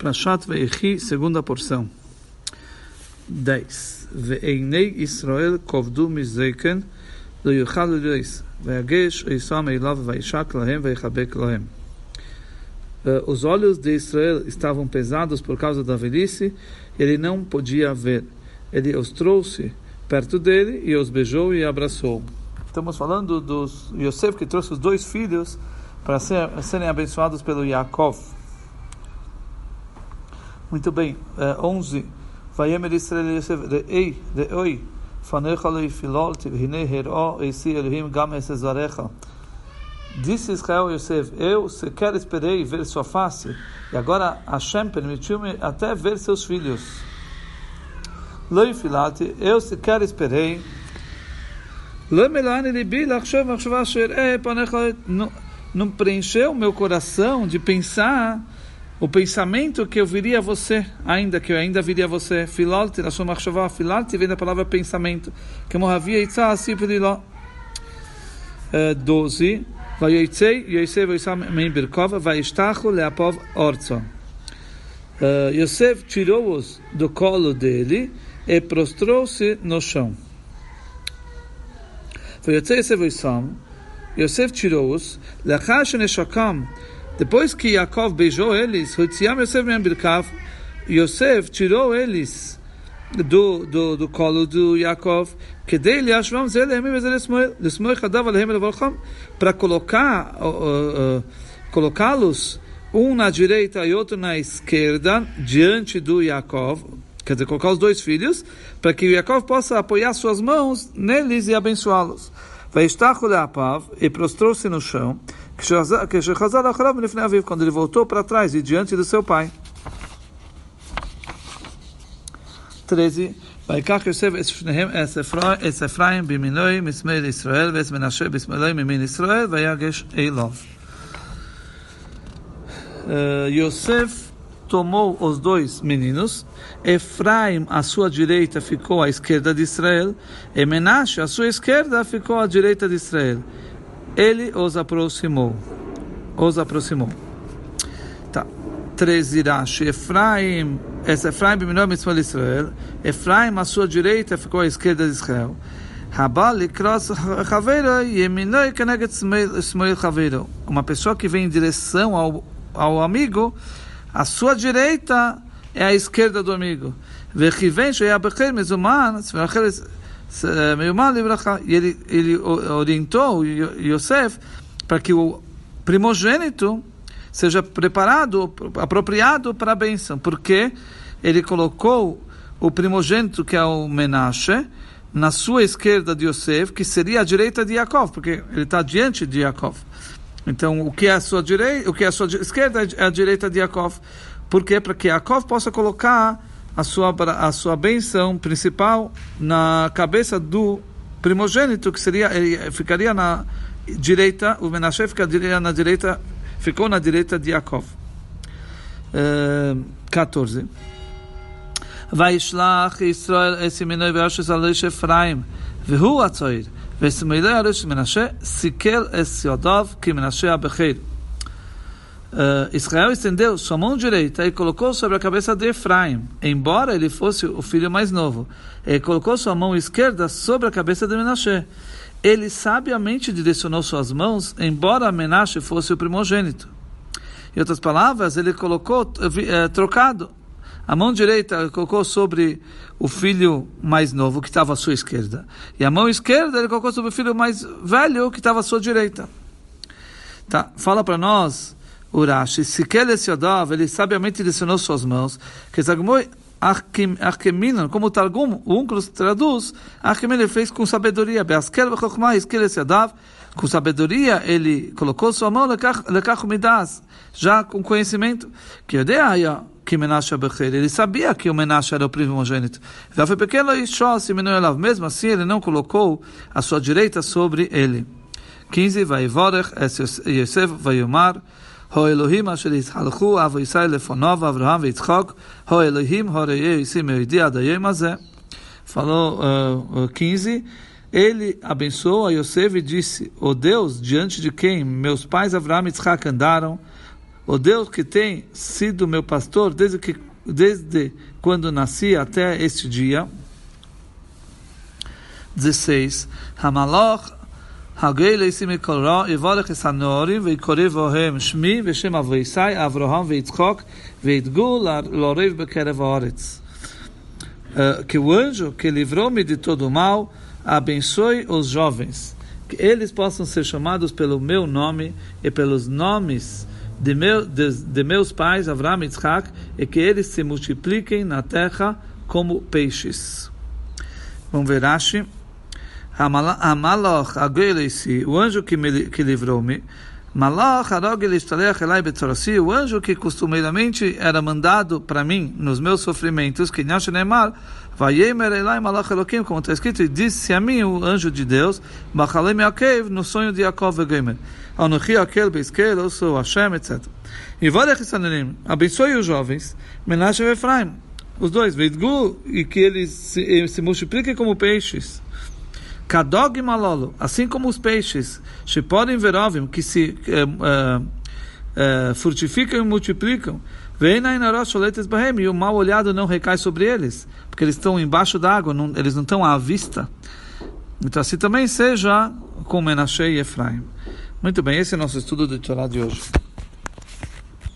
Prashat Veichi, segunda porção. 10. Ve'einei Israel kovdu mizeiken lo yuchal reis. Ve'agesh Isam eilav vaishak lahem ve'ichabek lahem. Os olhos de Israel estavam pesados por causa da velhice, ele não podia ver. Ele os trouxe perto dele e os beijou e abraçou. Estamos falando dos Yosef que trouxe os dois filhos para ser, serem abençoados pelo Yaakov. Muito bem, uh, 11. Vayemer Israel Yosef re'ei, re'oi, fanecha leifilol, tivhine her'o, eisi Elohim gam esezarecha. Disse Israel Yosef, eu sequer esperei ver sua face, e agora Hashem permitiu-me até ver seus filhos. Leifilati, eu sequer esperei. Lemelani libi, lachshav, machshava, sher'e, panecha, não preencheu meu coração de pensar o pensamento que eu viria a você, ainda que eu ainda viria a você. Filalti, na sua marchavá, filalti vem da palavra pensamento. Que morravia itza assim periló. 12. Vayoitzei, Yosef, Yosef, Mein Birkov, Vaishtachu, Leapov, Orzo. Yosef tirou-os do colo dele e prostrou-se no chão. Vayoitzei, Yosef, Yosef, Yosef tirou-os, Lachar Sheneshakam, depois que Yaakov beijou eles, Yosef tirou eles do, do, do colo do Yaakov, para colocar colocá-los um na direita e outro na esquerda diante do Yaakov, quer dizer, colocar os dois filhos, para que o Yaakov possa apoiar suas mãos neles e abençoá-los. E prostrou-se no chão quando ele voltou para trás e diante do seu pai. 13. ויקח יוסף את שניהם את אפרים בימינוי משמאל ישראל ואת מנשה בשמאלוי ממין ישראל ויגש אליו. Yosef tomou os dois meninos, Efraim, à sua direita, ficou à esquerda de Israel, e Menashe, à sua esquerda, ficou à direita de Israel ele os aproximou. Os aproximou. Tá. 13 Rashi. Efraim, esse Efraim biminou mitzvah de Israel. Efraim, à sua direita, ficou à esquerda de Israel. Habal ikros chaveiro yeminoi keneget smoil chaveiro. Uma pessoa que vem em direção ao, ao amigo, a sua direita é a esquerda do amigo. Vechiven sheyabecher mezuman, e ele, ele orientou Yosef para que o primogênito seja preparado, apropriado para a bênção, porque ele colocou o primogênito, que é o Menashe, na sua esquerda de Yosef, que seria a direita de Yaakov, porque ele está diante de Yaakov. Então, o que é a sua direita, o que é a sua esquerda é a direita de Yaakov. Por quê? Para que Yaakov possa colocar a sua, a sua benção principal na cabeça do primogênito, que seria, ele ficaria na direita, o Menashe ficaria na direita, ficou na direita de Yaakov. Uh, 14. וישלח ישראל את ימינו וירשס על איש אפרים, והוא הצעיר, ושמאלי הראש מנשה, סיכל את ידיו כמנשה הבכיר. Uh, Israel estendeu sua mão direita e colocou sobre a cabeça de Efraim, embora ele fosse o filho mais novo. Ele colocou sua mão esquerda sobre a cabeça de Menashe. Ele sabiamente direcionou suas mãos, embora Menashe fosse o primogênito. Em outras palavras, ele colocou uh, trocado. A mão direita colocou sobre o filho mais novo, que estava à sua esquerda. E a mão esquerda ele colocou sobre o filho mais velho, que estava à sua direita. Tá, fala para nós Urashi, Sikeles Yodav, ele sabiamente direcionou suas mãos, que Zagmoi Archeminon, como o Targum, o Uncrus traduz, Archeminon fez com sabedoria, Beaskel Vechokmah, Sikeles Yodav, com sabedoria ele colocou sua mão, Lekach Midas, já com conhecimento, que Yodeaya, que Menashe Becher, ele sabia que o Menashe era o primogênito. Só se mesmo assim ele não colocou a sua direita sobre ele. 15, vai Vorech, Yosef, vai Yomar, Ho Elohim asher yitchalchu avo Yisrael lefonov Avraham veitzchok Ho Elohim horei yisim eidi adayim azé. Falou eh, eh, uh, 15. Ele abençoou a Yosef e disse, O oh Deus diante de quem meus pais Avraham e Yitzhak andaram, o Deus que tem sido meu pastor desde, que, desde quando nasci até este dia. 16. Hamaloch Hagei leisim ekolro, ivorech esanorim, veikorev ohem shmi, veshem avoisai, avroham veitzchok, veitgul lorev bekerev oretz. Que uh, o anjo que livrou-me de todo o mal abençoe os jovens, que eles possam ser chamados pelo meu nome e pelos nomes de, meu, de, de meus pais, Avram e Yitzhak, e que eles se multipliquem na terra como peixes. Vamos ver, Ashi. Amalach agreisi, o anjo que me que livrou-me. Malach arogel istalech elai betzorasi, o anjo que costumeiramente era mandado para mim nos meus sofrimentos, que Neymar, vayemer elai malach elokim, como está escrito, e disse a mim o anjo de Deus, machalem yakev, no sonho de Yaakov vegemer. Anochi akel beiskel, eu sou Hashem, etc. E varech isanerim, abençoe os jovens, Menashe Efraim, os dois, veidgu, e que eles se, se multipliquem como peixes. Kadog malolo, assim como os peixes, se podem ver óbvio que se uh, uh, frutificam e multiplicam, e o mal olhado não recai sobre eles, porque eles estão embaixo d'água, eles não estão à vista. Então assim também seja com Menashe e Efraim. Muito bem, esse é o nosso estudo de Torá de hoje.